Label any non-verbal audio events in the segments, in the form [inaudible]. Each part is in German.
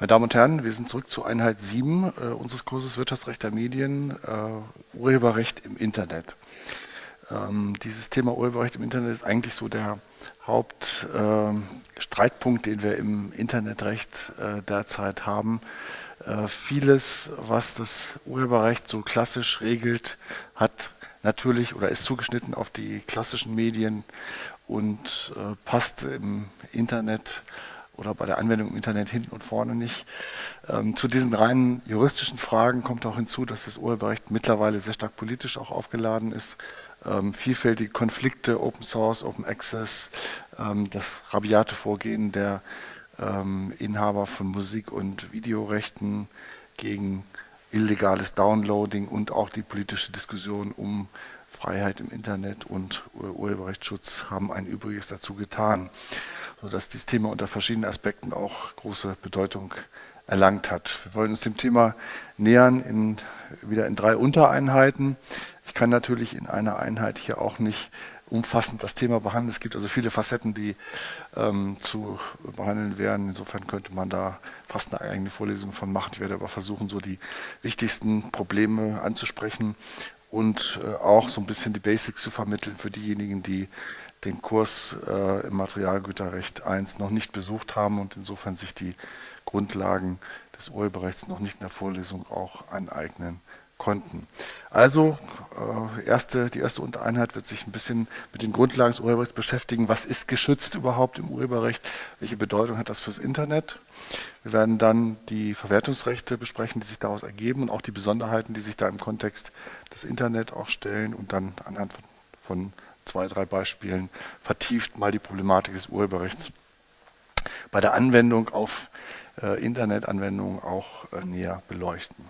Meine Damen und Herren, wir sind zurück zu Einheit 7 äh, unseres Kurses Wirtschaftsrecht der Medien, äh, Urheberrecht im Internet. Ähm, dieses Thema Urheberrecht im Internet ist eigentlich so der Hauptstreitpunkt, äh, den wir im Internetrecht äh, derzeit haben. Äh, vieles, was das Urheberrecht so klassisch regelt, hat natürlich oder ist zugeschnitten auf die klassischen Medien und äh, passt im Internet oder bei der Anwendung im Internet hinten und vorne nicht. Ähm, zu diesen reinen juristischen Fragen kommt auch hinzu, dass das Urheberrecht mittlerweile sehr stark politisch auch aufgeladen ist. Ähm, vielfältige Konflikte, Open Source, Open Access, ähm, das rabiate Vorgehen der ähm, Inhaber von Musik- und Videorechten gegen illegales Downloading und auch die politische Diskussion um Freiheit im Internet und Urheberrechtsschutz haben ein Übriges dazu getan sodass dieses Thema unter verschiedenen Aspekten auch große Bedeutung erlangt hat. Wir wollen uns dem Thema nähern in, wieder in drei Untereinheiten. Ich kann natürlich in einer Einheit hier auch nicht umfassend das Thema behandeln. Es gibt also viele Facetten, die ähm, zu behandeln wären. Insofern könnte man da fast eine eigene Vorlesung von machen. Ich werde aber versuchen, so die wichtigsten Probleme anzusprechen und äh, auch so ein bisschen die Basics zu vermitteln für diejenigen, die den Kurs äh, im Materialgüterrecht 1 noch nicht besucht haben und insofern sich die Grundlagen des Urheberrechts noch nicht in der Vorlesung auch aneignen konnten. Also äh, erste, die erste Untereinheit wird sich ein bisschen mit den Grundlagen des Urheberrechts beschäftigen. Was ist geschützt überhaupt im Urheberrecht? Welche Bedeutung hat das fürs Internet? Wir werden dann die Verwertungsrechte besprechen, die sich daraus ergeben und auch die Besonderheiten, die sich da im Kontext des Internet auch stellen und dann anhand von, von zwei, drei Beispielen vertieft mal die Problematik des Urheberrechts bei der Anwendung auf äh, Internetanwendungen auch äh, näher beleuchten.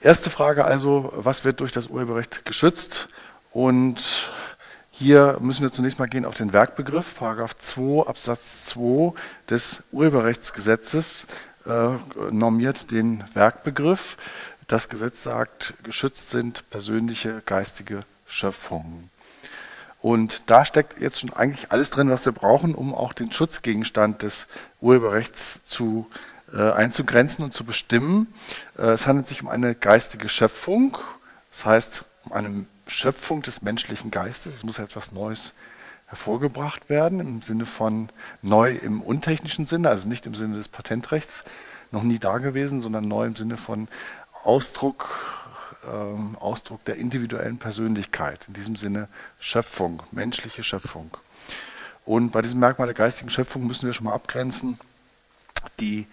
Erste Frage also, was wird durch das Urheberrecht geschützt? Und hier müssen wir zunächst mal gehen auf den Werkbegriff. Paragraph 2 Absatz 2 des Urheberrechtsgesetzes äh, normiert den Werkbegriff. Das Gesetz sagt, geschützt sind persönliche geistige Schöpfungen. Und da steckt jetzt schon eigentlich alles drin, was wir brauchen, um auch den Schutzgegenstand des Urheberrechts zu, äh, einzugrenzen und zu bestimmen. Äh, es handelt sich um eine geistige Schöpfung, das heißt um eine Schöpfung des menschlichen Geistes. Es muss etwas Neues hervorgebracht werden, im Sinne von neu im untechnischen Sinne, also nicht im Sinne des Patentrechts, noch nie da gewesen, sondern neu im Sinne von Ausdruck ähm, Ausdruck der individuellen Persönlichkeit, in diesem Sinne Schöpfung, menschliche Schöpfung. Und bei diesem Merkmal der geistigen Schöpfung müssen wir schon mal abgrenzen, die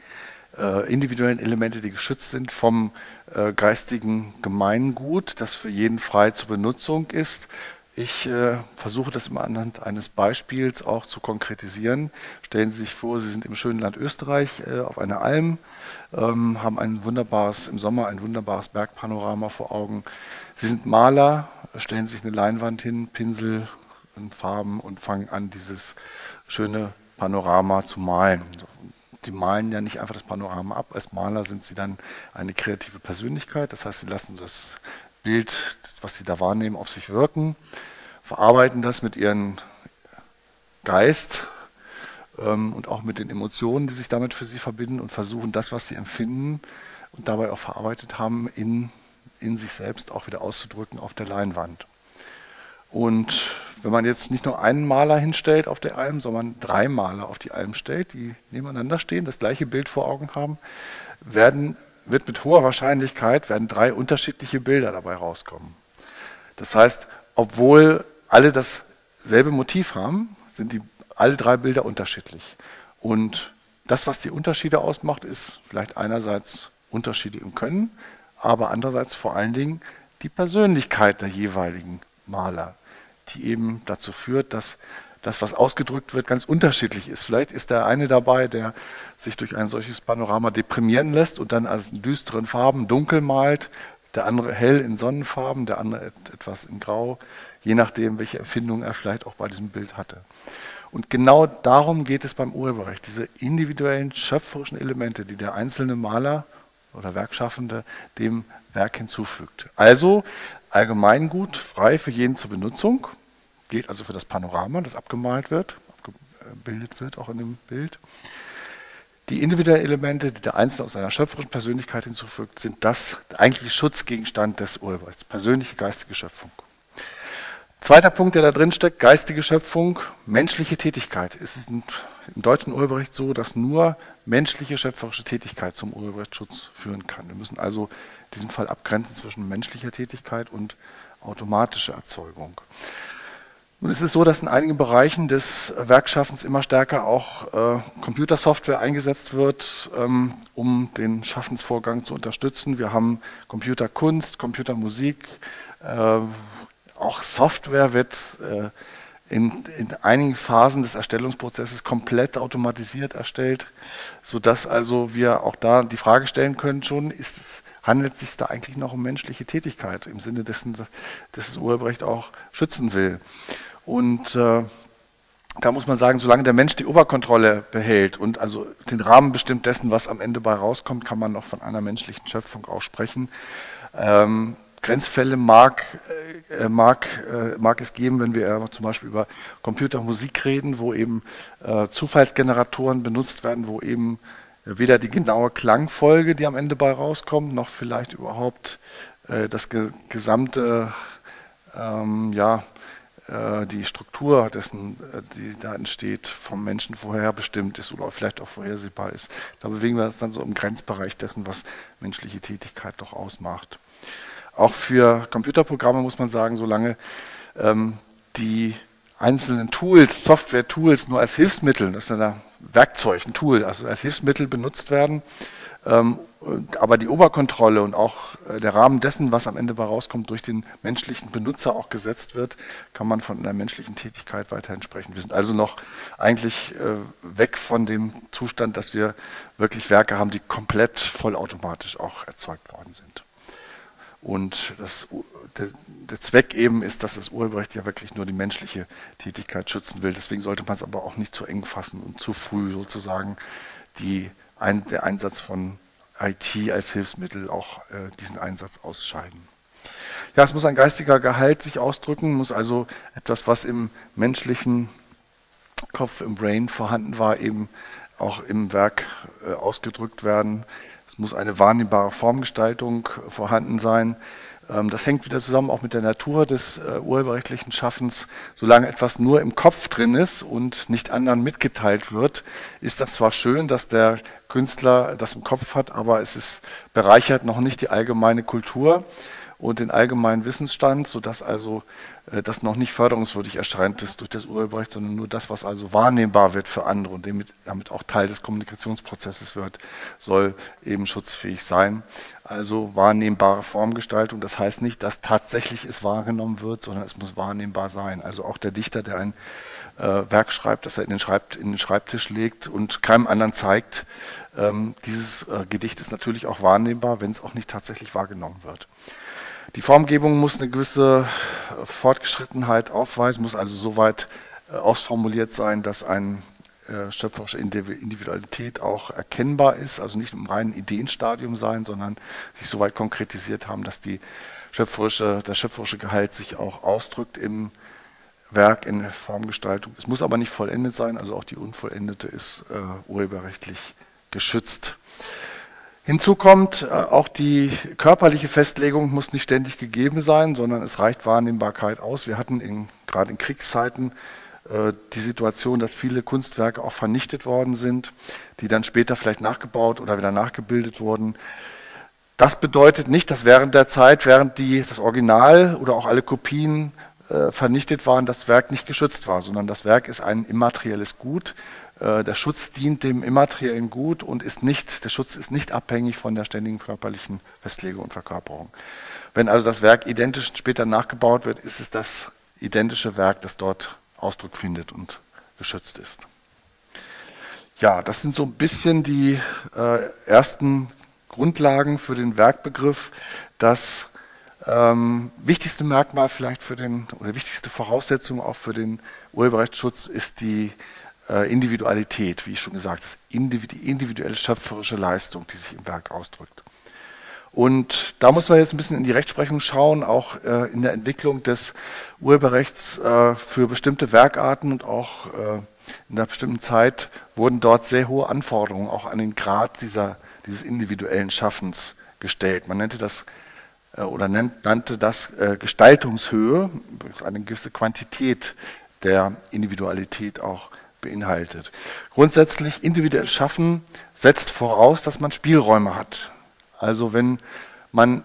äh, individuellen Elemente, die geschützt sind vom äh, geistigen Gemeingut, das für jeden frei zur Benutzung ist. Ich äh, versuche das immer anhand eines Beispiels auch zu konkretisieren. Stellen Sie sich vor, Sie sind im schönen Land Österreich äh, auf einer Alm ähm, haben ein wunderbares, im Sommer ein wunderbares Bergpanorama vor Augen. Sie sind Maler, stellen sich eine Leinwand hin, Pinsel und Farben und fangen an, dieses schöne Panorama zu malen. Die malen ja nicht einfach das Panorama ab. Als Maler sind sie dann eine kreative Persönlichkeit. Das heißt, sie lassen das Bild, was sie da wahrnehmen, auf sich wirken, verarbeiten das mit ihrem Geist, ähm, und auch mit den Emotionen, die sich damit für sie verbinden und versuchen, das, was sie empfinden und dabei auch verarbeitet haben, in, in sich selbst auch wieder auszudrücken auf der Leinwand. Und wenn man jetzt nicht nur einen Maler hinstellt auf der Alm, sondern drei Maler auf die Alm stellt, die nebeneinander stehen, das gleiche Bild vor Augen haben, werden, wird mit hoher Wahrscheinlichkeit werden drei unterschiedliche Bilder dabei rauskommen. Das heißt, obwohl alle dasselbe Motiv haben, sind die alle drei Bilder unterschiedlich. Und das, was die Unterschiede ausmacht, ist vielleicht einerseits Unterschiede im Können, aber andererseits vor allen Dingen die Persönlichkeit der jeweiligen Maler, die eben dazu führt, dass das, was ausgedrückt wird, ganz unterschiedlich ist. Vielleicht ist der eine dabei, der sich durch ein solches Panorama deprimieren lässt und dann als düsteren Farben dunkel malt, der andere hell in Sonnenfarben, der andere etwas in Grau, je nachdem, welche Empfindung er vielleicht auch bei diesem Bild hatte. Und genau darum geht es beim Urheberrecht, diese individuellen schöpferischen Elemente, die der einzelne Maler oder Werkschaffende dem Werk hinzufügt. Also Allgemeingut, frei für jeden zur Benutzung, gilt also für das Panorama, das abgemalt wird, abgebildet wird auch in dem Bild. Die individuellen Elemente, die der Einzelne aus seiner schöpferischen Persönlichkeit hinzufügt, sind das eigentliche Schutzgegenstand des Urheberrechts, persönliche geistige Schöpfung. Zweiter Punkt, der da drin steckt, geistige Schöpfung, menschliche Tätigkeit. Es ist im deutschen Urheberrecht so, dass nur menschliche schöpferische Tätigkeit zum Urheberrechtsschutz führen kann. Wir müssen also in diesem Fall abgrenzen zwischen menschlicher Tätigkeit und automatischer Erzeugung. Nun ist es so, dass in einigen Bereichen des Werkschaffens immer stärker auch äh, Computersoftware eingesetzt wird, ähm, um den Schaffensvorgang zu unterstützen. Wir haben Computerkunst, Computermusik, äh, auch Software wird äh, in, in, einigen Phasen des Erstellungsprozesses komplett automatisiert erstellt, sodass also wir auch da die Frage stellen können schon, ist es, handelt es sich da eigentlich noch um menschliche Tätigkeit im Sinne dessen, dass das Urheberrecht auch schützen will. Und äh, da muss man sagen, solange der Mensch die Oberkontrolle behält und also den Rahmen bestimmt dessen, was am Ende bei rauskommt, kann man noch von einer menschlichen Schöpfung auch sprechen. Ähm, Grenzfälle mag, äh, mag, äh, mag es geben, wenn wir zum Beispiel über Computermusik reden, wo eben äh, Zufallsgeneratoren benutzt werden, wo eben weder die genaue Klangfolge, die am Ende bei rauskommt, noch vielleicht überhaupt äh, das ge gesamte, ähm, ja, äh, die Struktur dessen, äh, die da entsteht, vom Menschen vorherbestimmt ist oder vielleicht auch vorhersehbar ist. Da bewegen wir uns dann so im Grenzbereich dessen, was menschliche Tätigkeit doch ausmacht. Auch für Computerprogramme muss man sagen, solange ähm, die einzelnen Tools, Software-Tools nur als Hilfsmittel, das ist ein Werkzeug, ein Tool, also als Hilfsmittel benutzt werden, ähm, aber die Oberkontrolle und auch äh, der Rahmen dessen, was am Ende bei rauskommt, durch den menschlichen Benutzer auch gesetzt wird, kann man von einer menschlichen Tätigkeit weiterhin sprechen. Wir sind also noch eigentlich äh, weg von dem Zustand, dass wir wirklich Werke haben, die komplett vollautomatisch auch erzeugt worden sind. Und das, der, der, Zweck eben ist, dass das Urheberrecht ja wirklich nur die menschliche Tätigkeit schützen will. Deswegen sollte man es aber auch nicht zu eng fassen und zu früh sozusagen die, ein, der Einsatz von IT als Hilfsmittel auch äh, diesen Einsatz ausscheiden. Ja, es muss ein geistiger Gehalt sich ausdrücken, muss also etwas, was im menschlichen Kopf, im Brain vorhanden war, eben auch im Werk äh, ausgedrückt werden muss eine wahrnehmbare Formgestaltung vorhanden sein. Ähm, das hängt wieder zusammen auch mit der Natur des äh, urheberrechtlichen Schaffens. Solange etwas nur im Kopf drin ist und nicht anderen mitgeteilt wird, ist das zwar schön, dass der Künstler das im Kopf hat, aber es ist bereichert noch nicht die allgemeine Kultur und den allgemeinen Wissensstand, sodass also äh, das noch nicht förderungswürdig erscheint ist durch das Urheberrecht, sondern nur das, was also wahrnehmbar wird für andere und damit, damit auch Teil des Kommunikationsprozesses wird, soll eben schutzfähig sein. Also wahrnehmbare Formgestaltung, das heißt nicht, dass tatsächlich es wahrgenommen wird, sondern es muss wahrnehmbar sein. Also auch der Dichter, der ein äh, Werk schreibt, das er in den, Schreibt, in den, Schreibtisch legt und keinem anderen zeigt, ähm, dieses äh, Gedicht ist natürlich auch wahrnehmbar, wenn es auch nicht tatsächlich wahrgenommen wird. Die Formgebung muss eine gewisse Fortgeschrittenheit aufweisen, muss also soweit äh, ausformuliert sein, dass eine äh, schöpferische Individualität auch erkennbar ist, also nicht im reinen Ideenstadium sein, sondern sich soweit konkretisiert haben, dass die schöpferische, der schöpferische Gehalt sich auch ausdrückt im Werk, in der Formgestaltung. Es muss aber nicht vollendet sein, also auch die unvollendete ist äh, urheberrechtlich geschützt. Hinzu kommt, äh, auch die körperliche Festlegung muss nicht ständig gegeben sein, sondern es reicht Wahrnehmbarkeit aus. Wir hatten in, gerade in Kriegszeiten die Situation, dass viele Kunstwerke auch vernichtet worden sind, die dann später vielleicht nachgebaut oder wieder nachgebildet wurden. Das bedeutet nicht, dass während der Zeit, während die, das Original oder auch alle Kopien äh, vernichtet waren, das Werk nicht geschützt war, sondern das Werk ist ein immaterielles Gut, äh, der Schutz dient dem immateriellen Gut und ist nicht, der Schutz ist nicht abhängig von der ständigen körperlichen Festlegung und Verkörperung. Wenn also das Werk identisch später nachgebaut wird, ist es das identische Werk, das dort Ausdruck findet und geschützt ist. Ja, das sind so ein bisschen die äh, ersten Grundlagen für den Werkbegriff. Das ähm, wichtigste Merkmal vielleicht für den, oder wichtigste Voraussetzung auch für den Urheberrechtsschutz ist die äh, Individualität, wie ich schon gesagt habe, die individuelle schöpferische Leistung, die sich im Werk ausdrückt. Und da muss man jetzt ein bisschen in die Rechtsprechung schauen, auch äh, in der Entwicklung des Urheberrechts äh, für bestimmte Werkarten und auch äh, in einer bestimmten Zeit wurden dort sehr hohe Anforderungen auch an den Grad dieser, dieses individuellen Schaffens gestellt. Man nannte das äh, oder nannte das äh, Gestaltungshöhe, eine gewisse Quantität der Individualität auch beinhaltet. Grundsätzlich individuelles Schaffen setzt voraus, dass man Spielräume hat. Also wenn man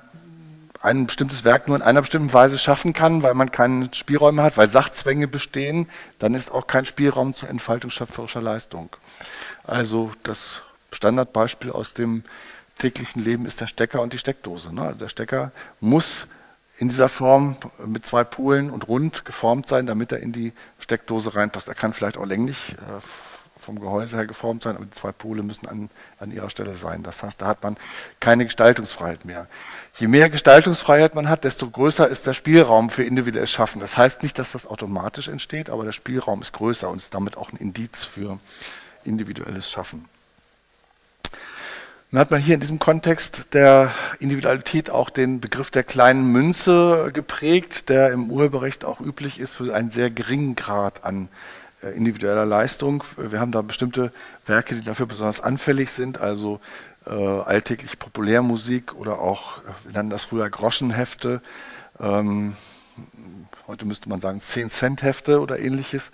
ein bestimmtes Werk nur in einer bestimmten Weise schaffen kann, weil man keine Spielräume hat, weil Sachzwänge bestehen, dann ist auch kein Spielraum zur Entfaltung schöpferischer Leistung. Also das Standardbeispiel aus dem täglichen Leben ist der Stecker und die Steckdose. Ne? Also der Stecker muss in dieser Form mit zwei Polen und rund geformt sein, damit er in die Steckdose reinpasst. Er kann vielleicht auch länglich äh, vom Gehäuse her geformt sein, aber die zwei Pole müssen an, an ihrer Stelle sein. Das heißt, da hat man keine Gestaltungsfreiheit mehr. Je mehr Gestaltungsfreiheit man hat, desto größer ist der Spielraum für individuelles Schaffen. Das heißt nicht, dass das automatisch entsteht, aber der Spielraum ist größer und ist damit auch ein Indiz für individuelles Schaffen. Dann hat man hier in diesem Kontext der Individualität auch den Begriff der kleinen Münze geprägt, der im Urheberrecht auch üblich ist für einen sehr geringen Grad an individueller Leistung. Wir haben da bestimmte Werke, die dafür besonders anfällig sind, also äh, alltägliche Populärmusik oder auch, wir nennen das früher Groschenhefte, ähm, heute müsste man sagen 10-Cent-Hefte oder ähnliches,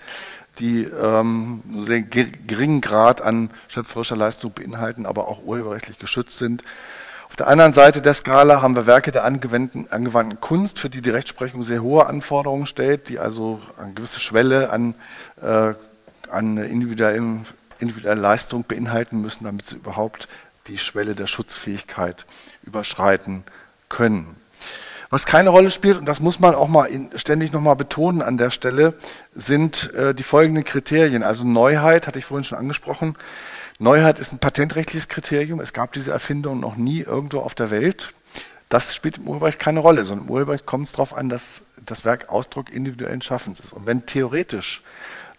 die ähm, einen sehr geringen Grad an schöpferischer Leistung beinhalten, aber auch urheberrechtlich geschützt sind. Auf der anderen Seite der Skala haben wir Werke der angewandten, Kunst, für die die Rechtsprechung sehr hohe Anforderungen stellt, die also eine gewisse Schwelle an, äh, an individuellen, individueller Leistung beinhalten müssen, damit sie überhaupt die Schwelle der Schutzfähigkeit überschreiten können. Was keine Rolle spielt, und das muss man auch mal in, ständig nochmal betonen an der Stelle, sind äh, die folgenden Kriterien. Also Neuheit, hatte ich vorhin schon angesprochen, Neuheit ist ein patentrechtliches Kriterium. Es gab diese Erfindung noch nie irgendwo auf der Welt. Das spielt im Urheberrecht keine Rolle, sondern im Urheberrecht kommt es darauf an, dass das Werk Ausdruck individuellen Schaffens ist. Und wenn theoretisch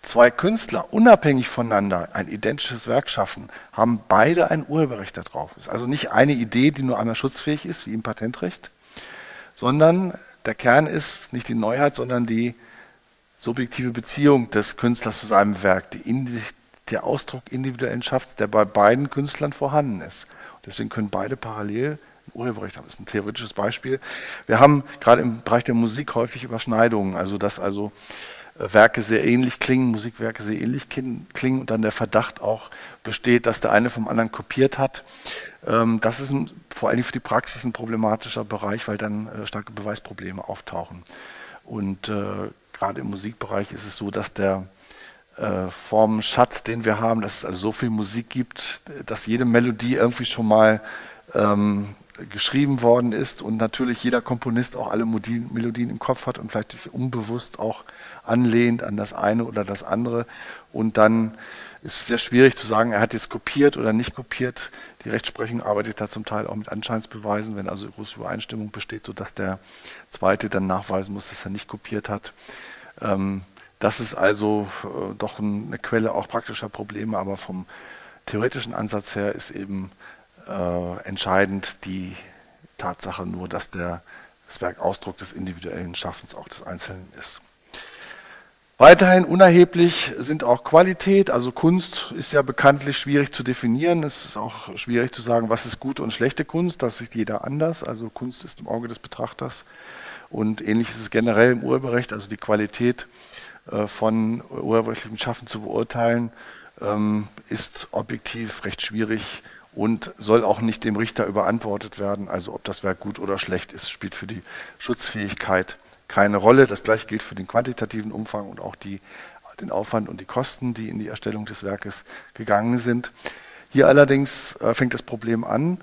zwei Künstler unabhängig voneinander ein identisches Werk schaffen, haben beide ein Urheberrecht darauf. Es ist also nicht eine Idee, die nur einmal schutzfähig ist, wie im Patentrecht, sondern der Kern ist nicht die Neuheit, sondern die subjektive Beziehung des Künstlers zu seinem Werk, die der Ausdruck individuellen Schaffens, der bei beiden Künstlern vorhanden ist. Deswegen können beide parallel Urheberrecht haben. Das ist ein theoretisches Beispiel. Wir haben gerade im Bereich der Musik häufig Überschneidungen, also dass also äh, Werke sehr ähnlich klingen, Musikwerke sehr ähnlich klingen und dann der Verdacht auch besteht, dass der eine vom anderen kopiert hat. Ähm, das ist vor allem für die Praxis ein problematischer Bereich, weil dann äh, starke Beweisprobleme auftauchen. Und äh, gerade im Musikbereich ist es so, dass der äh, vom Schatz, den wir haben, dass es also so viel Musik gibt, dass jede Melodie irgendwie schon mal ähm, geschrieben worden ist und natürlich jeder Komponist auch alle Melodien im Kopf hat und vielleicht sich unbewusst auch anlehnt an das eine oder das andere. Und dann ist es sehr schwierig zu sagen, er hat jetzt kopiert oder nicht kopiert. Die Rechtsprechung arbeitet da zum Teil auch mit Anscheinsbeweisen, wenn also große Übereinstimmung besteht, sodass der Zweite dann nachweisen muss, dass er nicht kopiert hat. Ähm, das ist also äh, doch eine Quelle auch praktischer Probleme, aber vom theoretischen Ansatz her ist eben äh, entscheidend die Tatsache nur, dass der, das Werk Ausdruck des individuellen Schaffens auch des Einzelnen ist. Weiterhin unerheblich sind auch Qualität, also Kunst ist ja bekanntlich schwierig zu definieren. Es ist auch schwierig zu sagen, was ist gute und schlechte Kunst, das sieht jeder anders. Also Kunst ist im Auge des Betrachters und ähnlich ist es generell im Urheberrecht, also die Qualität äh, von urheberrechtlichem Schaffen zu beurteilen, ähm, ist objektiv recht schwierig und soll auch nicht dem Richter überantwortet werden. Also ob das Werk gut oder schlecht ist, spielt für die Schutzfähigkeit keine Rolle. Das gleiche gilt für den quantitativen Umfang und auch die, den Aufwand und die Kosten, die in die Erstellung des Werkes gegangen sind. Hier allerdings äh, fängt das Problem an.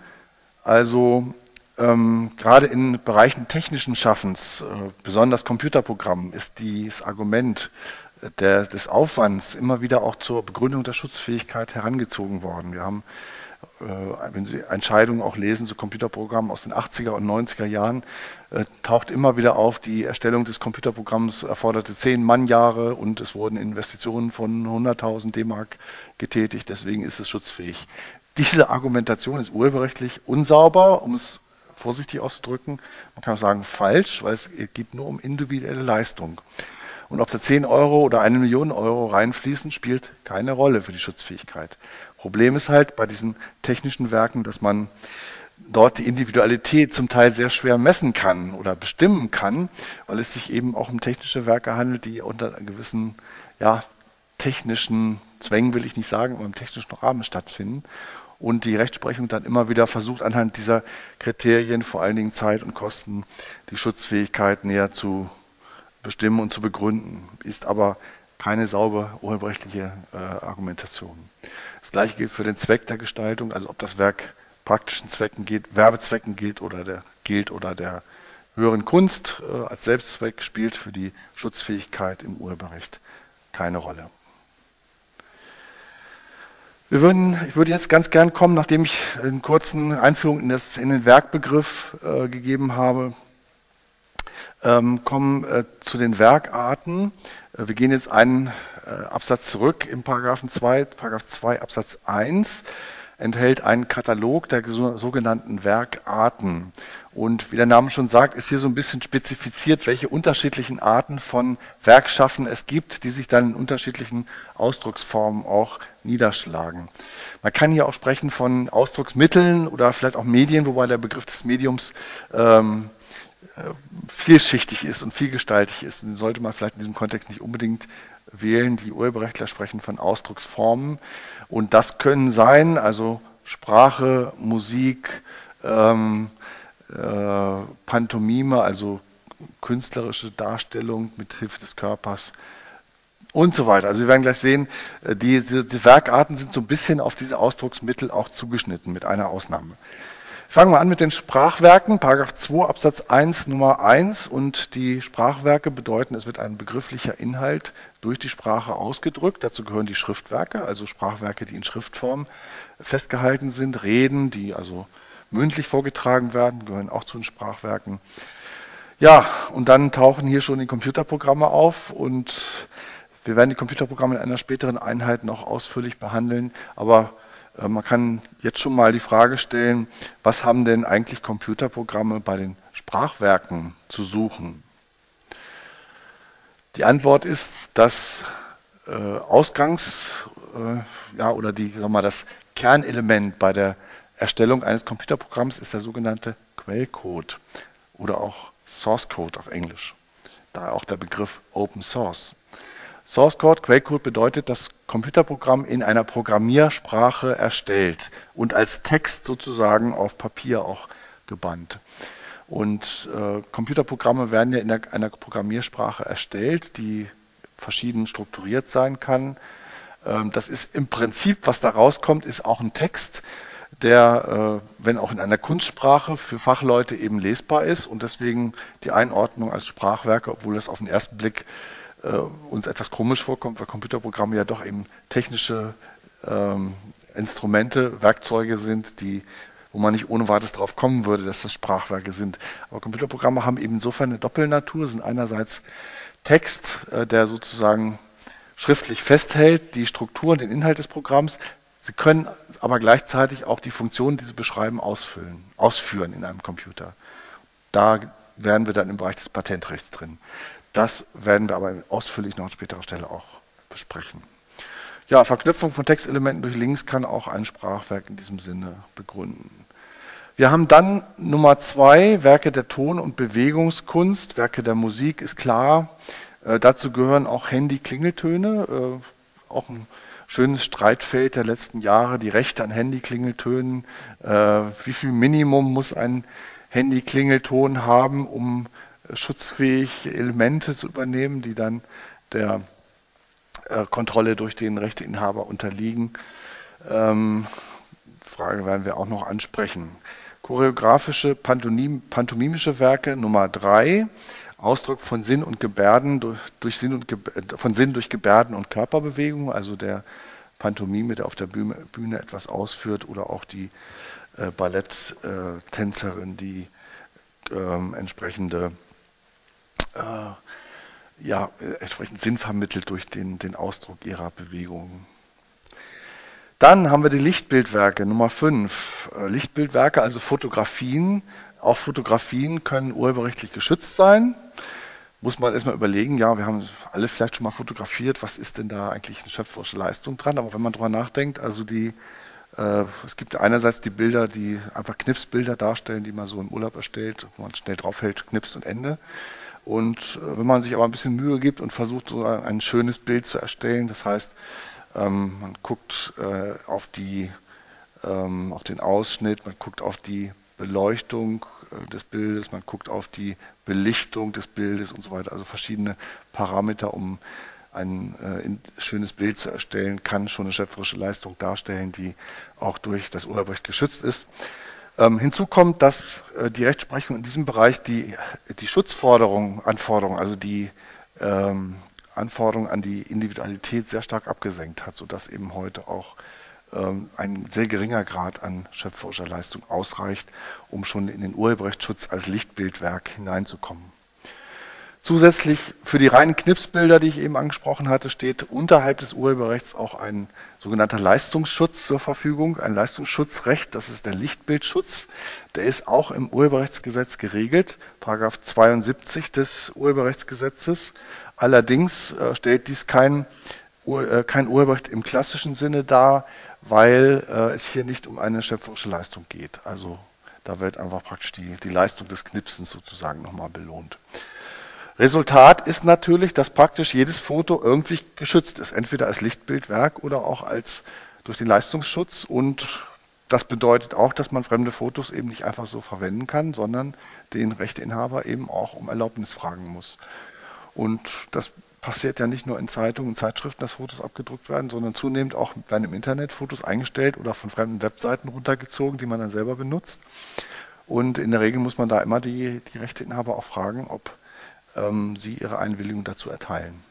Also ähm, gerade in Bereichen technischen Schaffens, äh, besonders Computerprogrammen, ist dieses Argument äh, der, des Aufwands immer wieder auch zur Begründung der Schutzfähigkeit herangezogen worden. Wir haben, äh, wenn Sie Entscheidungen auch lesen zu Computerprogrammen aus den 80er und 90er Jahren, äh, taucht immer wieder auf, die Erstellung des Computerprogramms erforderte zehn Mannjahre und es wurden Investitionen von 100.000 D-Mark getätigt, deswegen ist es schutzfähig. Diese Argumentation ist urheberrechtlich unsauber, um es vorsichtig auszudrücken. Man kann auch sagen falsch, weil es geht nur um individuelle Leistung. Und ob da 10 Euro oder eine Million Euro reinfließen, spielt keine Rolle für die Schutzfähigkeit. Problem ist halt bei diesen technischen Werken, dass man dort die Individualität zum Teil sehr schwer messen kann oder bestimmen kann, weil es sich eben auch um technische Werke handelt, die unter gewissen ja, technischen Zwängen, will ich nicht sagen, aber im technischen Rahmen stattfinden. Und die Rechtsprechung dann immer wieder versucht, anhand dieser Kriterien, vor allen Dingen Zeit und Kosten, die Schutzfähigkeit näher zu bestimmen und zu begründen. Ist aber keine saubere urheberrechtliche äh, Argumentation. Das gleiche gilt für den Zweck der Gestaltung, also ob das Werk praktischen Zwecken geht, Werbezwecken geht oder der gilt oder der höheren Kunst äh, als Selbstzweck spielt für die Schutzfähigkeit im Urheberrecht keine Rolle. Wir würden, ich würde jetzt ganz gern kommen, nachdem ich einen kurzen Einführung in, das, in den Werkbegriff äh, gegeben habe, ähm, kommen äh, zu den Werkarten. Äh, wir gehen jetzt einen äh, Absatz zurück im Paragraphen 2, Paragraph 2 Absatz 1 enthält einen Katalog der sogenannten Werkarten. Und wie der Name schon sagt, ist hier so ein bisschen spezifiziert, welche unterschiedlichen Arten von Werkschaffen es gibt, die sich dann in unterschiedlichen Ausdrucksformen auch niederschlagen. Man kann hier auch sprechen von Ausdrucksmitteln oder vielleicht auch Medien, wobei der Begriff des Mediums ähm, äh, vielschichtig ist und vielgestaltig ist. Den sollte man vielleicht in diesem Kontext nicht unbedingt wählen. Die Urheberrechtler sprechen von Ausdrucksformen. Und das können sein, also Sprache, Musik, ähm, äh, Pantomime, also künstlerische Darstellung mit Hilfe des Körpers und so weiter. Also wir werden gleich sehen, äh, die, die Werkarten sind so ein bisschen auf diese Ausdrucksmittel auch zugeschnitten, mit einer Ausnahme. Fangen wir an mit den Sprachwerken, Paragraph 2 Absatz 1 Nummer 1 und die Sprachwerke bedeuten, es wird ein begrifflicher Inhalt durch die Sprache ausgedrückt. Dazu gehören die Schriftwerke, also Sprachwerke, die in Schriftform festgehalten sind, Reden, die also mündlich vorgetragen werden, gehören auch zu den Sprachwerken. Ja, und dann tauchen hier schon die Computerprogramme auf und wir werden die Computerprogramme in einer späteren Einheit noch ausführlich behandeln, aber äh, man kann jetzt schon mal die Frage stellen, was haben denn eigentlich Computerprogramme bei den Sprachwerken zu suchen? Die Antwort ist, dass äh, Ausgangs- äh, ja, oder die, sag mal, das Kernelement bei der Erstellung eines Computerprogramms ist der sogenannte Quellcode oder auch Source Code auf Englisch. Daher auch der Begriff Open Source. Source Code, Quellcode bedeutet, das Computerprogramm in einer Programmiersprache erstellt und als Text sozusagen auf Papier auch gebannt. Und äh, Computerprogramme werden ja in der, einer Programmiersprache erstellt, die verschieden strukturiert sein kann. Ähm, das ist im Prinzip, was da rauskommt, ist auch ein Text, der, äh, wenn auch in einer Kunstsprache, für Fachleute eben lesbar ist und deswegen die Einordnung als Sprachwerke, obwohl das auf den ersten Blick äh, uns etwas komisch vorkommt, weil Computerprogramme ja doch eben technische ähm, Instrumente, Werkzeuge sind, die, wo man nicht ohne weiteres darauf kommen würde, dass das Sprachwerke sind. Aber Computerprogramme haben eben insofern eine Doppelnatur, sind einerseits Text, äh, der sozusagen schriftlich festhält, die Struktur und den Inhalt des Programms, Sie können aber gleichzeitig auch die Funktionen, die Sie beschreiben, ausfüllen, ausführen in einem Computer. Da wären wir dann im Bereich des Patentrechts drin. Das werden wir aber ausführlich noch an späterer Stelle auch besprechen. Ja, Verknüpfung von Textelementen durch Links kann auch ein Sprachwerk in diesem Sinne begründen. Wir haben dann Nummer zwei, Werke der Ton- und Bewegungskunst, Werke der Musik ist klar. Äh, dazu gehören auch Handy-Klingeltöne, äh, auch ein schönes Streitfeld der letzten Jahre, die Rechte an Handyklingeltönen. Äh, wie viel Minimum muss ein Handyklingelton haben, um schutzfähige Elemente zu übernehmen, die dann der äh, Kontrolle durch den Rechteinhaber unterliegen? Ähm, Frage werden wir auch noch ansprechen. Choreografische Pantomim, pantomimische Werke Nummer drei. Ausdruck von Sinn und Gebärden durch, durch Sinn und von Sinn durch Gebärden und Körperbewegung, also der Pantomime, der auf der Bühne, Bühne etwas ausführt, oder auch die äh, Balletttänzerin, die ähm, entsprechende äh, ja, entsprechend Sinn vermittelt durch den, den Ausdruck ihrer Bewegungen. Dann haben wir die Lichtbildwerke, Nummer 5. Äh, Lichtbildwerke, also Fotografien. Auch Fotografien können urheberrechtlich geschützt sein. Muss man erstmal überlegen, ja, wir haben alle vielleicht schon mal fotografiert, was ist denn da eigentlich eine schöpferische Leistung dran? Aber wenn man drüber nachdenkt, also die, äh, es gibt einerseits die Bilder, die einfach Knipsbilder darstellen, die man so im Urlaub erstellt, wo man schnell draufhält, knipst und Ende. Und äh, wenn man sich aber ein bisschen Mühe gibt und versucht, so ein schönes Bild zu erstellen, das heißt, ähm, man guckt äh, auf, die, ähm, auf den Ausschnitt, man guckt auf die Beleuchtung des Bildes, man guckt auf die Belichtung des Bildes und so weiter. Also verschiedene Parameter, um ein äh, schönes Bild zu erstellen, kann schon eine schöpferische Leistung darstellen, die auch durch das Urheberrecht geschützt ist. Ähm, hinzu kommt, dass äh, die Rechtsprechung in diesem Bereich die, die Schutzforderungen, Anforderungen, also die ähm, Anforderungen an die Individualität sehr stark abgesenkt hat, sodass eben heute auch ein sehr geringer Grad an schöpferischer Leistung ausreicht, um schon in den Urheberrechtsschutz als Lichtbildwerk hineinzukommen. Zusätzlich für die reinen Knipsbilder, die ich eben angesprochen hatte, steht unterhalb des Urheberrechts auch ein sogenannter Leistungsschutz zur Verfügung, ein Leistungsschutzrecht, das ist der Lichtbildschutz. Der ist auch im Urheberrechtsgesetz geregelt, Paragraph 72 des Urheberrechtsgesetzes. Allerdings äh, stellt dies kein, äh, kein Urheberrecht im klassischen Sinne dar, weil äh, es hier nicht um eine schöpferische Leistung geht. Also da wird einfach praktisch die, die Leistung des Knipsens sozusagen nochmal belohnt. Resultat ist natürlich, dass praktisch jedes Foto irgendwie geschützt ist, entweder als Lichtbildwerk oder auch als durch den Leistungsschutz. Und das bedeutet auch, dass man fremde Fotos eben nicht einfach so verwenden kann, sondern den Rechteinhaber eben auch um Erlaubnis fragen muss. Und das passiert ja nicht nur in Zeitungen und Zeitschriften, dass Fotos abgedruckt werden, sondern zunehmend auch werden im Internet Fotos eingestellt oder von fremden Webseiten runtergezogen, die man dann selber benutzt. Und in der Regel muss man da immer die, die Rechteinhaber auch fragen, ob ähm, sie ihre Einwilligung dazu erteilen.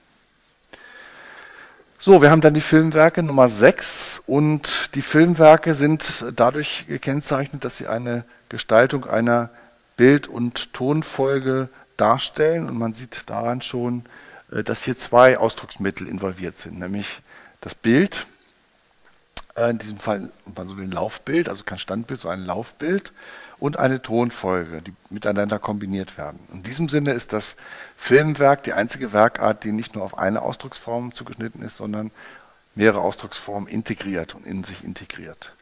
So, wir haben dann die Filmwerke Nummer 6 und die Filmwerke sind dadurch gekennzeichnet, dass sie eine Gestaltung einer Bild- und Tonfolge darstellen und man sieht daran schon, dass hier zwei Ausdrucksmittel involviert sind, nämlich das Bild, äh, in diesem Fall so ein Laufbild, also kein Standbild, sondern ein Laufbild und eine Tonfolge, die miteinander kombiniert werden. In diesem Sinne ist das Filmwerk die einzige Werkart, die nicht nur auf eine Ausdrucksform zugeschnitten ist, sondern mehrere Ausdrucksformen integriert und in sich integriert.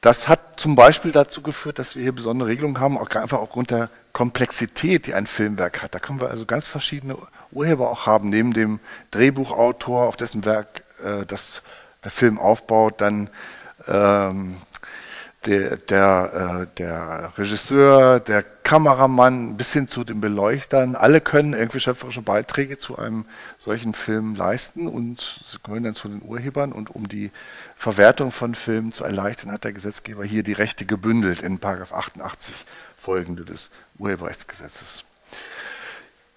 Das hat zum Beispiel dazu geführt, dass wir hier besondere Regelungen haben, auch einfach aufgrund der Komplexität, die ein Filmwerk hat. Da können wir also ganz verschiedene Urheber auch haben, neben dem Drehbuchautor, auf dessen Werk äh, das, der Film aufbaut, dann ähm, der, der, äh, der Regisseur, der Kameramann bis hin zu den Beleuchtern, alle können irgendwie schöpferische Beiträge zu einem solchen Film leisten und gehören dann zu den Urhebern. Und um die Verwertung von Filmen zu erleichtern, hat der Gesetzgeber hier die Rechte gebündelt in 88 folgende des Urheberrechtsgesetzes.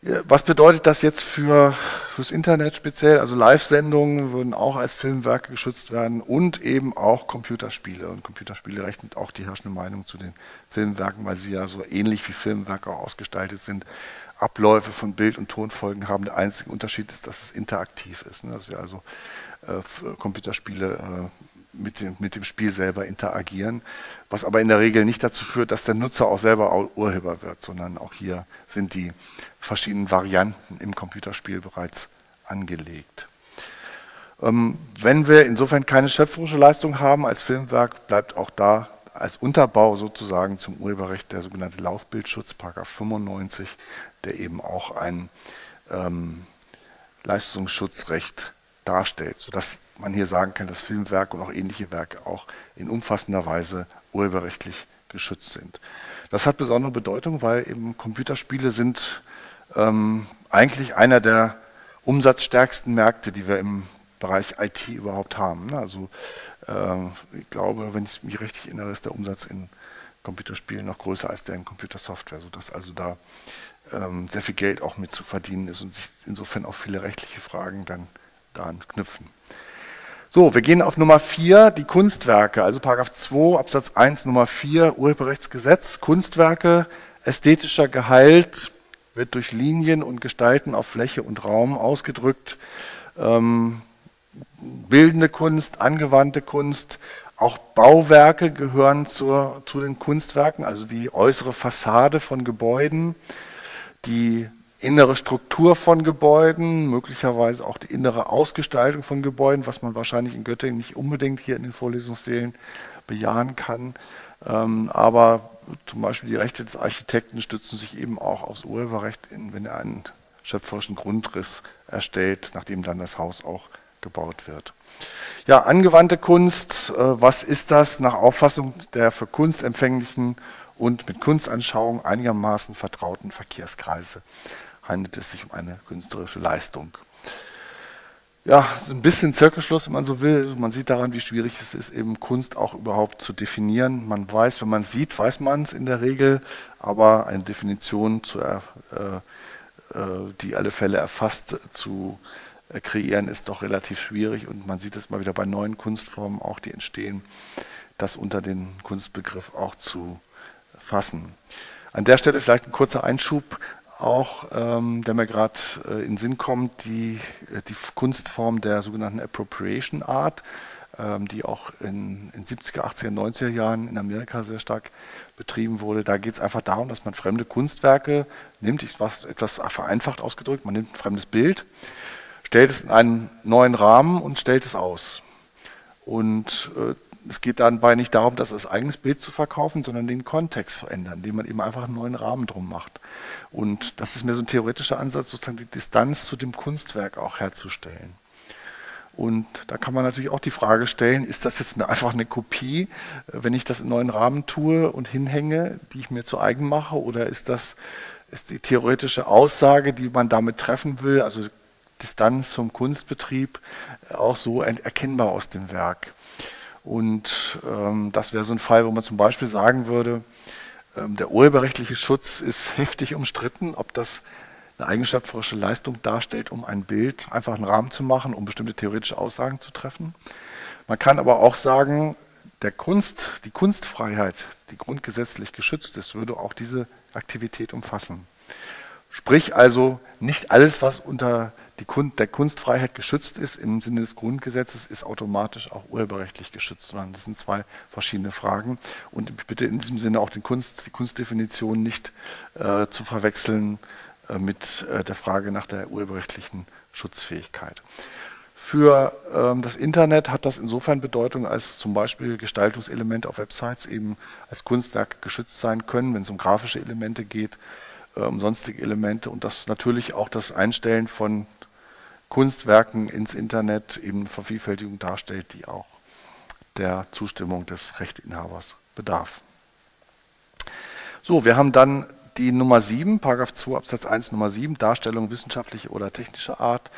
Was bedeutet das jetzt für fürs Internet speziell? Also Live-Sendungen würden auch als Filmwerke geschützt werden und eben auch Computerspiele. Und Computerspiele rechnet auch die herrschende Meinung zu den Filmwerken, weil sie ja so ähnlich wie Filmwerke auch ausgestaltet sind. Abläufe von Bild- und Tonfolgen haben. Der einzige Unterschied ist, dass es interaktiv ist. Ne? Dass wir also äh, Computerspiele äh, mit dem, mit dem Spiel selber interagieren, was aber in der Regel nicht dazu führt, dass der Nutzer auch selber Urheber wird, sondern auch hier sind die verschiedenen Varianten im Computerspiel bereits angelegt. Ähm, wenn wir insofern keine schöpferische Leistung haben als Filmwerk, bleibt auch da als Unterbau sozusagen zum Urheberrecht der sogenannte Laufbildschutz, Paragraph 95, der eben auch ein ähm, Leistungsschutzrecht darstellt, sodass man hier sagen kann, dass Filmwerke und auch ähnliche Werke auch in umfassender Weise urheberrechtlich geschützt sind. Das hat besondere Bedeutung, weil eben Computerspiele sind ähm, eigentlich einer der umsatzstärksten Märkte, die wir im Bereich IT überhaupt haben. Ne? Also äh, ich glaube, wenn ich mich richtig erinnere, ist der Umsatz in Computerspielen noch größer als der in Computersoftware, sodass also da ähm, sehr viel Geld auch mit zu verdienen ist und sich insofern auch viele rechtliche Fragen dann daran knüpfen. So, wir gehen auf Nummer 4, die Kunstwerke, also Paragraph 2 Absatz 1 Nummer 4 Urheberrechtsgesetz. Kunstwerke ästhetischer Gehalt wird durch Linien und Gestalten auf Fläche und Raum ausgedrückt. Ähm, bildende Kunst, angewandte Kunst, auch Bauwerke gehören zur, zu den Kunstwerken, also die äußere Fassade von Gebäuden, die innere Struktur von Gebäuden, möglicherweise auch die innere Ausgestaltung von Gebäuden, was man wahrscheinlich in Göttingen nicht unbedingt hier in den Vorlesungssälen bejahen kann. Ähm, aber zum Beispiel die Rechte des Architekten stützen sich eben auch aufs Urheberrecht, wenn er einen schöpferischen Grundriss erstellt, nachdem dann das Haus auch gebaut wird. Ja, angewandte Kunst, äh, was ist das nach Auffassung der für Kunst empfänglichen und mit Kunstanschauung einigermaßen vertrauten Verkehrskreise? Handelt es sich um eine künstlerische Leistung. Ja, ist ein bisschen Zirkelschluss, wenn man so will. Man sieht daran, wie schwierig es ist, eben Kunst auch überhaupt zu definieren. Man weiß, wenn man sieht, weiß man es in der Regel, aber eine Definition, zu, äh, äh, die alle Fälle erfasst, zu äh, kreieren, ist doch relativ schwierig. Und man sieht es mal wieder bei neuen Kunstformen, auch die entstehen, das unter den Kunstbegriff auch zu fassen. An der Stelle vielleicht ein kurzer Einschub auch, ähm, der mir gerade äh, in Sinn kommt, die, äh, die Kunstform der sogenannten Appropriation Art, ähm, die auch in, in 70er, 80er, 90er Jahren in Amerika sehr stark betrieben wurde. Da geht es einfach darum, dass man fremde Kunstwerke nimmt, ich was etwas vereinfacht ausgedrückt, man nimmt ein fremdes Bild, stellt es in einen neuen Rahmen und stellt es aus. Und äh, es geht dabei nicht darum, das als eigenes Bild zu verkaufen, sondern den Kontext zu ändern, indem man eben einfach einen neuen Rahmen drum macht. Und das ist mir so ein theoretischer Ansatz, sozusagen die Distanz zu dem Kunstwerk auch herzustellen. Und da kann man natürlich auch die Frage stellen, ist das jetzt einfach eine Kopie, wenn ich das in neuen Rahmen tue und hinhänge, die ich mir zu eigen mache, oder ist das ist die theoretische Aussage, die man damit treffen will, also Distanz zum Kunstbetrieb, auch so erkennbar aus dem Werk? Und ähm, das wäre so ein Fall, wo man zum Beispiel sagen würde, ähm, der urheberrechtliche Schutz ist [laughs] heftig umstritten, ob das eine eigenschaftsvorische Leistung darstellt, um ein Bild einfach einen Rahmen zu machen, um bestimmte theoretische Aussagen zu treffen. Man kann aber auch sagen, der Kunst, die Kunstfreiheit, die grundgesetzlich geschützt ist, würde auch diese Aktivität umfassen. Sprich also, nicht alles, was unter die Kunst, der Kunstfreiheit geschützt ist im Sinne des Grundgesetzes, ist automatisch auch urheberrechtlich geschützt, sondern das sind zwei verschiedene Fragen. Und ich bitte in diesem Sinne auch den Kunst, die Kunstdefinition nicht äh, zu verwechseln äh, mit äh, der Frage nach der urheberrechtlichen Schutzfähigkeit. Für ähm, das Internet hat das insofern Bedeutung, als zum Beispiel Gestaltungselemente auf Websites eben als Kunstwerk geschützt sein können, wenn es um grafische Elemente geht, äh, um sonstige Elemente und das natürlich auch das Einstellen von Kunstwerken ins Internet eben Vervielfältigung darstellt, die auch der Zustimmung des Rechteinhabers bedarf. So, wir haben dann die Nummer 7, Paragraph 2 Absatz 1 Nummer 7, Darstellung wissenschaftlicher oder technischer Art.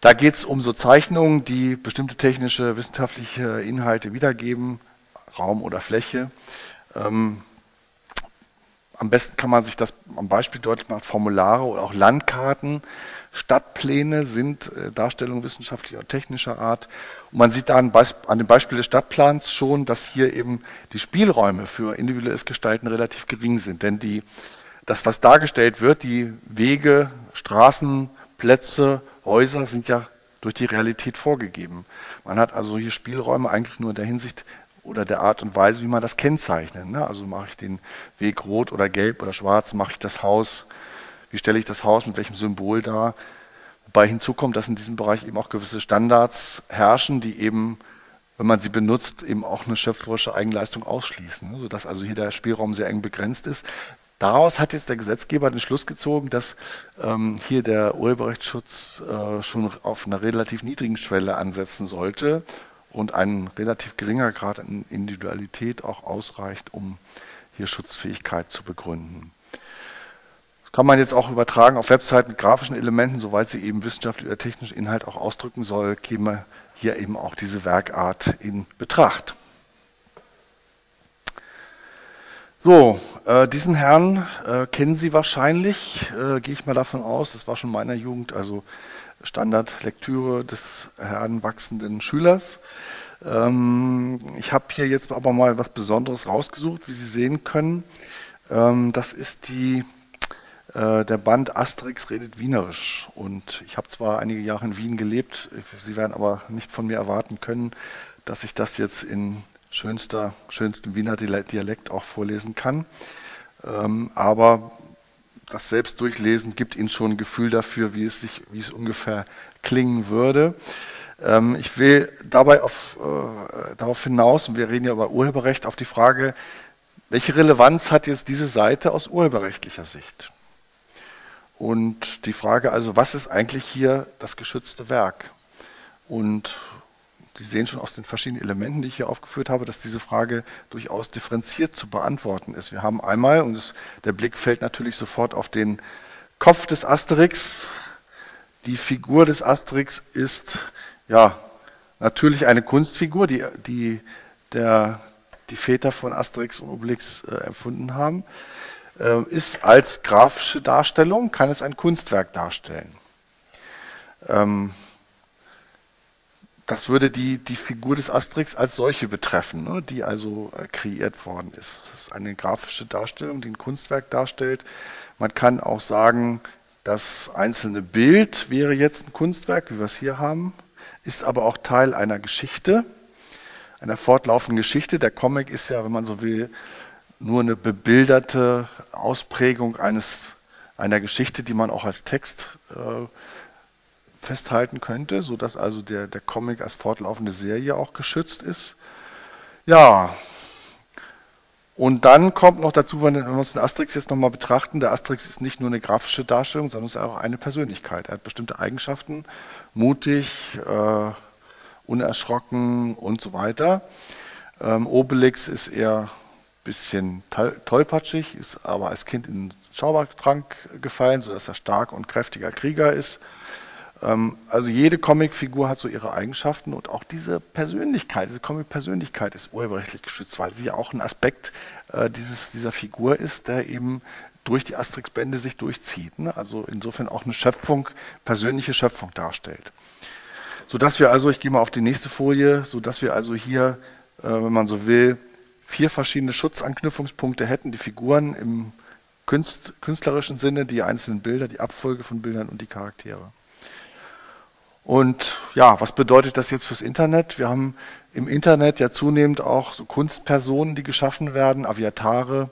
Da geht es um so Zeichnungen, die bestimmte technische, wissenschaftliche Inhalte wiedergeben, Raum oder Fläche. Ähm, am besten kann man sich das am Beispiel deutlich machen, Formulare oder auch Landkarten Stadtpläne sind äh, Darstellungen wissenschaftlicher und technischer Art. Und man sieht da an, dem Beispiel des Stadtplans schon, dass hier eben die Spielräume für individuelles Gestalten relativ gering sind. Denn die, das, was dargestellt wird, die Wege, Straßen, Plätze, Häuser sind ja durch die Realität vorgegeben. Man hat also hier Spielräume eigentlich nur in der Hinsicht oder der Art und Weise, wie man das kennzeichnet. Ne? Also mache ich den Weg rot oder gelb oder schwarz, mache ich das Haus wie stelle ich das Haus mit welchem Symbol dar. Wobei hinzukommt, dass in diesem Bereich eben auch gewisse Standards herrschen, die eben, wenn man sie benutzt, eben auch eine schöpferische Eigenleistung ausschließen, ne? sodass also hier der Spielraum sehr eng begrenzt ist. Daraus hat jetzt der Gesetzgeber den Schluss gezogen, dass ähm, hier der Urheberrechtsschutz äh, schon auf einer relativ niedrigen Schwelle ansetzen sollte und ein relativ geringer Grad an Individualität auch ausreicht, um hier Schutzfähigkeit zu begründen kann man jetzt auch übertragen auf Webseiten mit grafischen Elementen, soweit sie eben wissenschaftlich oder technischen Inhalt auch ausdrücken soll, käme hier eben auch diese Werkart in Betracht. So, äh, diesen Herrn äh, kennen Sie wahrscheinlich, äh, gehe ich mal davon aus, das war schon meiner Jugend, also Standardlektüre des heranwachsenden Schülers. Ähm, ich habe hier jetzt aber mal was Besonderes rausgesucht, wie Sie sehen können. Ähm, das ist die Äh, der Band Asterix redet Wienerisch. Und ich habe zwar einige Jahre in Wien gelebt, Sie werden aber nicht von mir erwarten können, dass ich das jetzt in schönster, schönstem Wiener Dialekt auch vorlesen kann. Ähm, aber das Selbstdurchlesen gibt Ihnen schon ein Gefühl dafür, wie es, sich, wie es ungefähr klingen würde. Ähm, ich will dabei auf, äh, darauf hinaus, und wir reden ja über Urheberrecht, auf die Frage, welche Relevanz hat jetzt diese Seite aus urheberrechtlicher Sicht? Und die Frage also, was ist eigentlich hier das geschützte Werk? Und Sie sehen schon aus den verschiedenen Elementen, die ich hier aufgeführt habe, dass diese Frage durchaus differenziert zu beantworten ist. Wir haben einmal, und es, der Blick fällt natürlich sofort auf den Kopf des Asterix. Die Figur des Asterix ist ja natürlich eine Kunstfigur, die, die der, die Väter von Asterix und Obelix äh, erfunden haben. Äh, ist als grafische Darstellung, kann es ein Kunstwerk darstellen. Ähm, das würde die, die Figur des Asterix als solche betreffen, ne, die also äh, kreiert worden ist. Das ist eine grafische Darstellung, die ein Kunstwerk darstellt. Man kann auch sagen, das einzelne Bild wäre jetzt ein Kunstwerk, wie wir es hier haben, ist aber auch Teil einer Geschichte, einer fortlaufenden Geschichte. Der Comic ist ja, wenn man so will, nur eine bebilderte Ausprägung eines, einer Geschichte, die man auch als Text äh, festhalten könnte, sodass also der, der Comic als fortlaufende Serie auch geschützt ist. Ja, und dann kommt noch dazu, wenn wir uns den Asterix jetzt nochmal betrachten, der Asterix ist nicht nur eine grafische Darstellung, sondern ist auch eine Persönlichkeit. Er hat bestimmte Eigenschaften, mutig, äh, unerschrocken und so weiter. Ähm, Obelix ist eher ein bisschen tollpatschig, ist aber als Kind in den Schaubertrank gefallen, sodass er stark und kräftiger Krieger ist. Ähm, also jede Comicfigur hat so ihre Eigenschaften und auch diese Persönlichkeit, diese Comic-Persönlichkeit ist urheberrechtlich geschützt, weil sie ja auch ein Aspekt äh, dieses, dieser Figur ist, der eben durch die Asterix-Bände sich durchzieht. Ne? Also insofern auch eine Schöpfung, persönliche Schöpfung darstellt. Sodass wir also, ich gehe mal auf die nächste Folie, sodass wir also hier, äh, wenn man so will, vier verschiedene Schutzanknüpfungspunkte hätten, die Figuren im Künst, künstlerischen Sinne, die einzelnen Bilder, die Abfolge von Bildern und die Charaktere. Und ja, was bedeutet das jetzt fürs Internet? Wir haben im Internet ja zunehmend auch so Kunstpersonen, die geschaffen werden, Aviatare,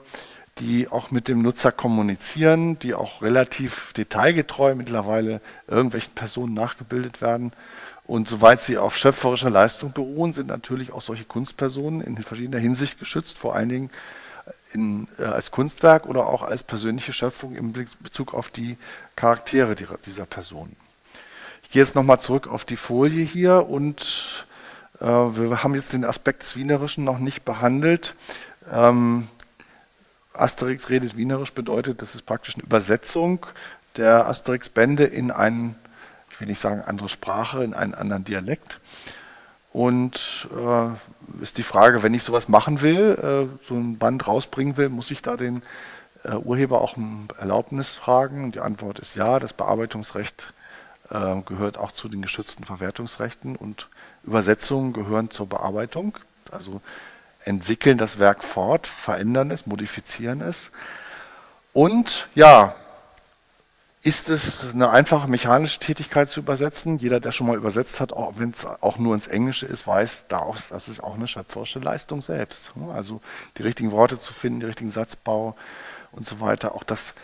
die auch mit dem Nutzer kommunizieren, die auch relativ detailgetreu mittlerweile irgendwelchen Personen nachgebildet werden. Und soweit sie auf schöpferischer Leistung beruhen, sind natürlich auch solche Kunstpersonen in verschiedener Hinsicht geschützt, vor allen Dingen in, äh, als Kunstwerk oder auch als persönliche Schöpfung im Bezug auf die Charaktere dieser Personen. Ich gehe jetzt nochmal zurück auf die Folie hier und äh, wir haben jetzt den Aspekt des Wienerischen noch nicht behandelt. Ähm, Asterix redet Wienerisch bedeutet, das ist praktisch eine Übersetzung der Asterix-Bände in einen, ich will nicht sagen andere Sprache, in einen anderen Dialekt. Und äh, ist die Frage, wenn ich sowas machen will, äh, so ein Band rausbringen will, muss ich da den äh, Urheber auch um Erlaubnis fragen? Und die Antwort ist ja, das Bearbeitungsrecht äh, gehört auch zu den geschützten Verwertungsrechten und Übersetzungen gehören zur Bearbeitung, also entwickeln das Werk fort, verändern es, modifizieren es. Und ja, ist es eine einfache mechanische Tätigkeit zu übersetzen? Jeder, der schon mal übersetzt hat, auch wenn es auch nur ins Englische ist, weiß, das ist auch eine schöpferische Leistung selbst. Also die richtigen Worte zu finden, den richtigen Satzbau und so weiter. Auch das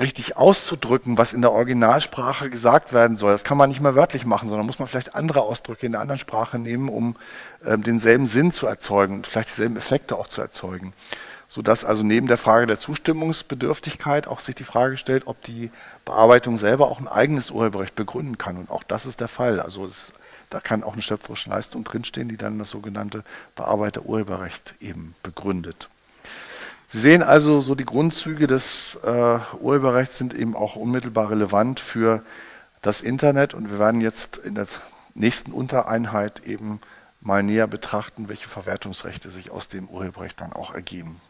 richtig auszudrücken, was in der Originalsprache gesagt werden soll. Das kann man nicht mehr wörtlich machen, sondern muss man vielleicht andere Ausdrücke in der anderen Sprache nehmen, um äh, denselben Sinn zu erzeugen und vielleicht dieselben Effekte auch zu erzeugen. Sodass also neben der Frage der Zustimmungsbedürftigkeit auch sich die Frage stellt, ob die Bearbeitung selber auch ein eigenes Urheberrecht begründen kann. Und auch das ist der Fall. Also es, da kann auch eine schöpferische Leistung drinstehen, die dann das sogenannte Bearbeiterurheberrecht eben begründet. Sie sehen also, so die Grundzüge des äh, Urheberrechts sind eben auch unmittelbar relevant für das Internet und wir werden jetzt in der nächsten Untereinheit eben mal näher betrachten, welche Verwertungsrechte sich aus dem Urheberrecht dann auch ergeben.